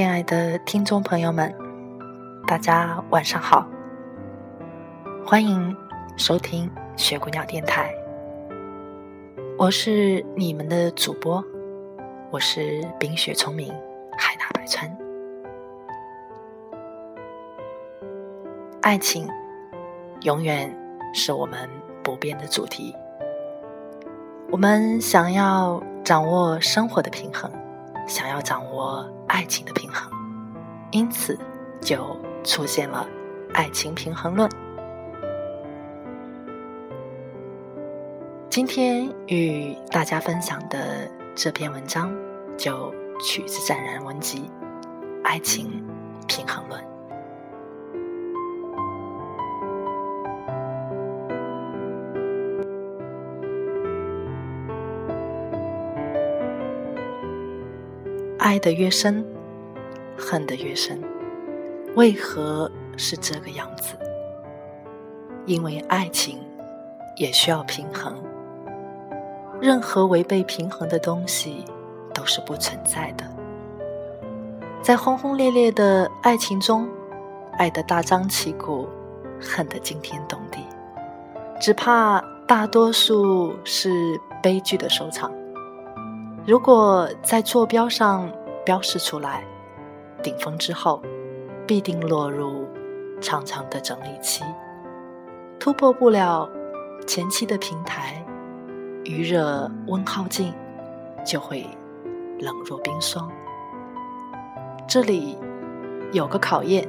亲爱的听众朋友们，大家晚上好，欢迎收听雪姑娘电台。我是你们的主播，我是冰雪聪明，海纳百川。爱情永远是我们不变的主题。我们想要掌握生活的平衡，想要掌握。爱情的平衡，因此就出现了爱情平衡论。今天与大家分享的这篇文章就取自湛然文集《爱情平衡论》。爱得越深，恨得越深。为何是这个样子？因为爱情也需要平衡。任何违背平衡的东西都是不存在的。在轰轰烈烈的爱情中，爱得大张旗鼓，恨得惊天动地，只怕大多数是悲剧的收场。如果在坐标上标示出来，顶峰之后，必定落入长长的整理期，突破不了前期的平台，余热温耗尽，就会冷若冰霜。这里有个考验，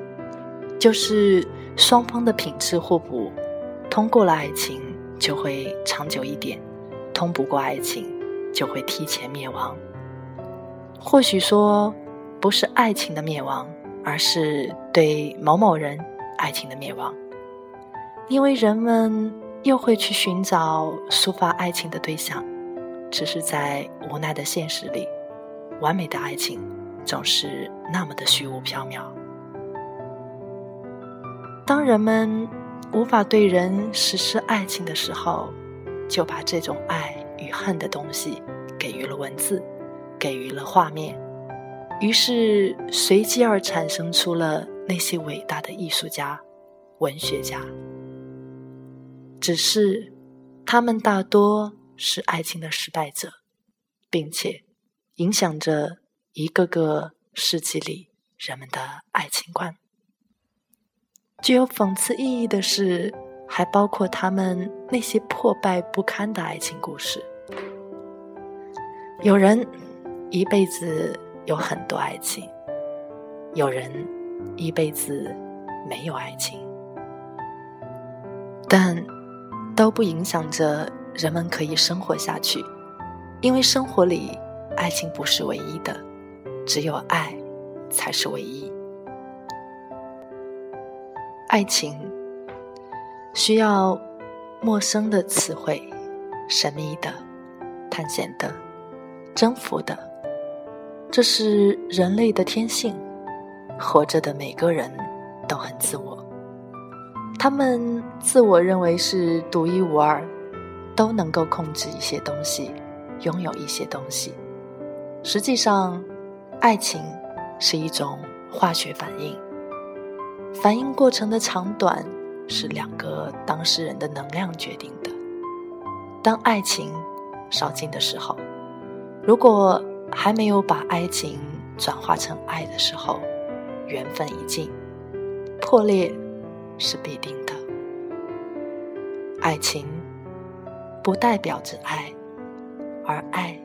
就是双方的品质互补，通过了爱情就会长久一点，通不过爱情。就会提前灭亡。或许说，不是爱情的灭亡，而是对某某人爱情的灭亡。因为人们又会去寻找抒发爱情的对象，只是在无奈的现实里，完美的爱情总是那么的虚无缥缈。当人们无法对人实施爱情的时候，就把这种爱。与恨的东西，给予了文字，给予了画面，于是随机而产生出了那些伟大的艺术家、文学家。只是，他们大多是爱情的失败者，并且影响着一个个世纪里人们的爱情观。具有讽刺意义的是，还包括他们那些破败不堪的爱情故事。有人一辈子有很多爱情，有人一辈子没有爱情，但都不影响着人们可以生活下去，因为生活里爱情不是唯一的，只有爱才是唯一。爱情需要陌生的词汇，神秘的，探险的。征服的，这是人类的天性。活着的每个人都很自我，他们自我认为是独一无二，都能够控制一些东西，拥有一些东西。实际上，爱情是一种化学反应，反应过程的长短是两个当事人的能量决定的。当爱情烧尽的时候。如果还没有把爱情转化成爱的时候，缘分已尽，破裂是必定的。爱情不代表着爱，而爱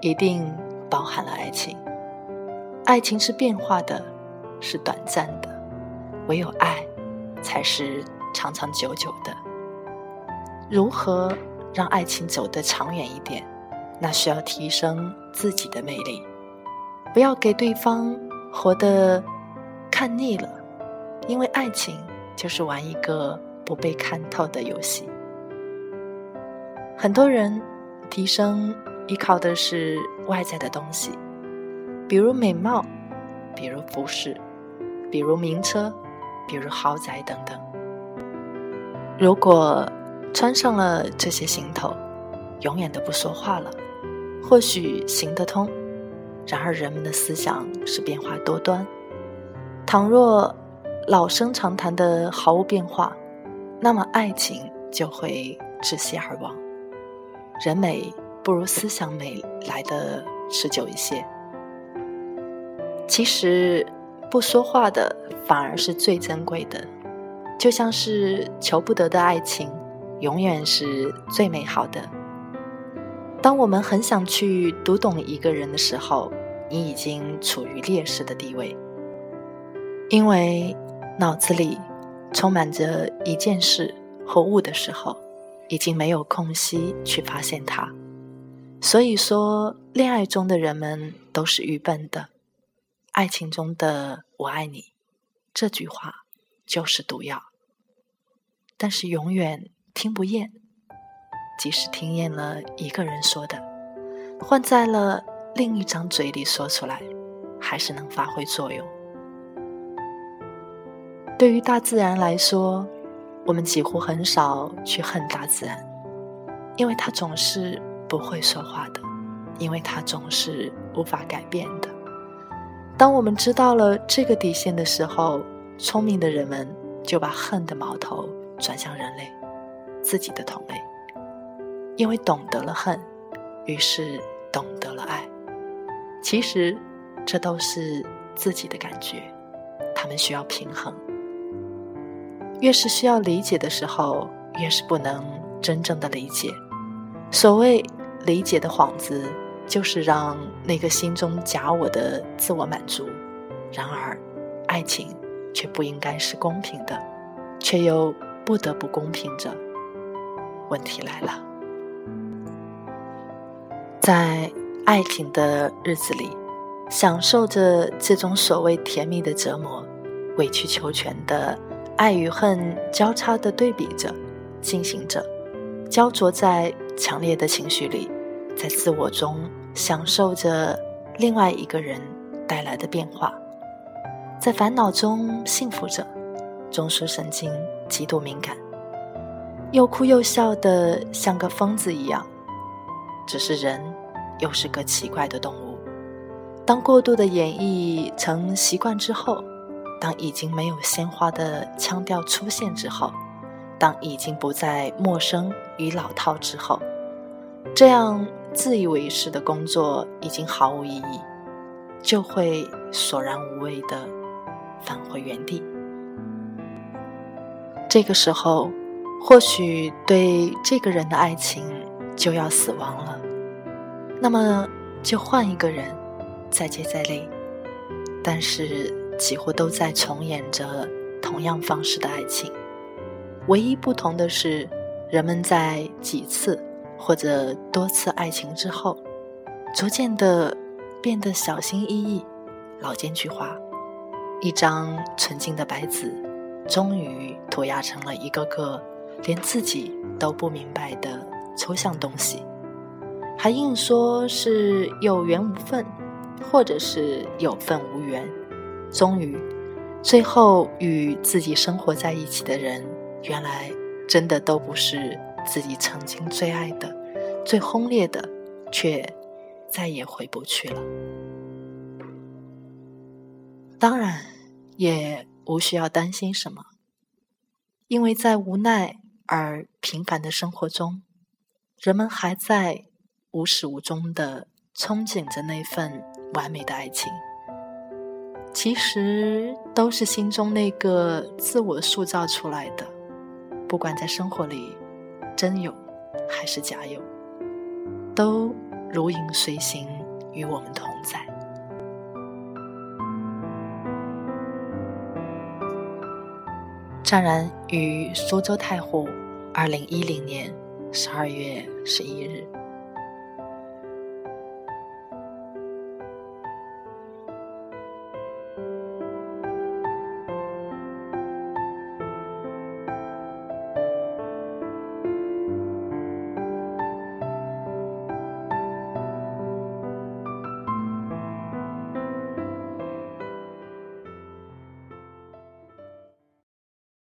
一定包含了爱情。爱情是变化的，是短暂的，唯有爱才是长长久久的。如何让爱情走得长远一点？那需要提升自己的魅力，不要给对方活得看腻了，因为爱情就是玩一个不被看透的游戏。很多人提升依靠的是外在的东西，比如美貌，比如服饰，比如名车，比如豪宅等等。如果穿上了这些行头，永远都不说话了。或许行得通，然而人们的思想是变化多端。倘若老生常谈的毫无变化，那么爱情就会窒息而亡。人美不如思想美来的持久一些。其实不说话的反而是最珍贵的，就像是求不得的爱情，永远是最美好的。当我们很想去读懂一个人的时候，你已经处于劣势的地位，因为脑子里充满着一件事或物的时候，已经没有空隙去发现它。所以说，恋爱中的人们都是愚笨的，爱情中的“我爱你”这句话就是毒药，但是永远听不厌。即使听厌了一个人说的，换在了另一张嘴里说出来，还是能发挥作用。对于大自然来说，我们几乎很少去恨大自然，因为它总是不会说话的，因为它总是无法改变的。当我们知道了这个底线的时候，聪明的人们就把恨的矛头转向人类，自己的同类。因为懂得了恨，于是懂得了爱。其实，这都是自己的感觉，他们需要平衡。越是需要理解的时候，越是不能真正的理解。所谓理解的幌子，就是让那个心中假我的自我满足。然而，爱情却不应该是公平的，却又不得不公平着。问题来了。在爱情的日子里，享受着这种所谓甜蜜的折磨，委曲求全的爱与恨交叉的对比着，进行着，焦灼在强烈的情绪里，在自我中享受着另外一个人带来的变化，在烦恼中幸福着，中枢神经极度敏感，又哭又笑的像个疯子一样，只是人。又是个奇怪的动物。当过度的演绎成习惯之后，当已经没有鲜花的腔调出现之后，当已经不再陌生与老套之后，这样自以为是的工作已经毫无意义，就会索然无味的返回原地。这个时候，或许对这个人的爱情就要死亡了。那么就换一个人，再接再厉，但是几乎都在重演着同样方式的爱情。唯一不同的是，人们在几次或者多次爱情之后，逐渐的变得小心翼翼、老奸巨猾。一张纯净的白纸，终于涂鸦成了一个个连自己都不明白的抽象东西。还硬说是有缘无分，或者是有份无缘。终于，最后与自己生活在一起的人，原来真的都不是自己曾经最爱的、最轰烈的，却再也回不去了。当然，也无需要担心什么，因为在无奈而平凡的生活中，人们还在。无始无终的憧憬着那份完美的爱情，其实都是心中那个自我塑造出来的。不管在生活里真有还是假有，都如影随形，与我们同在。湛然与苏州太湖二零一零年十二月十一日。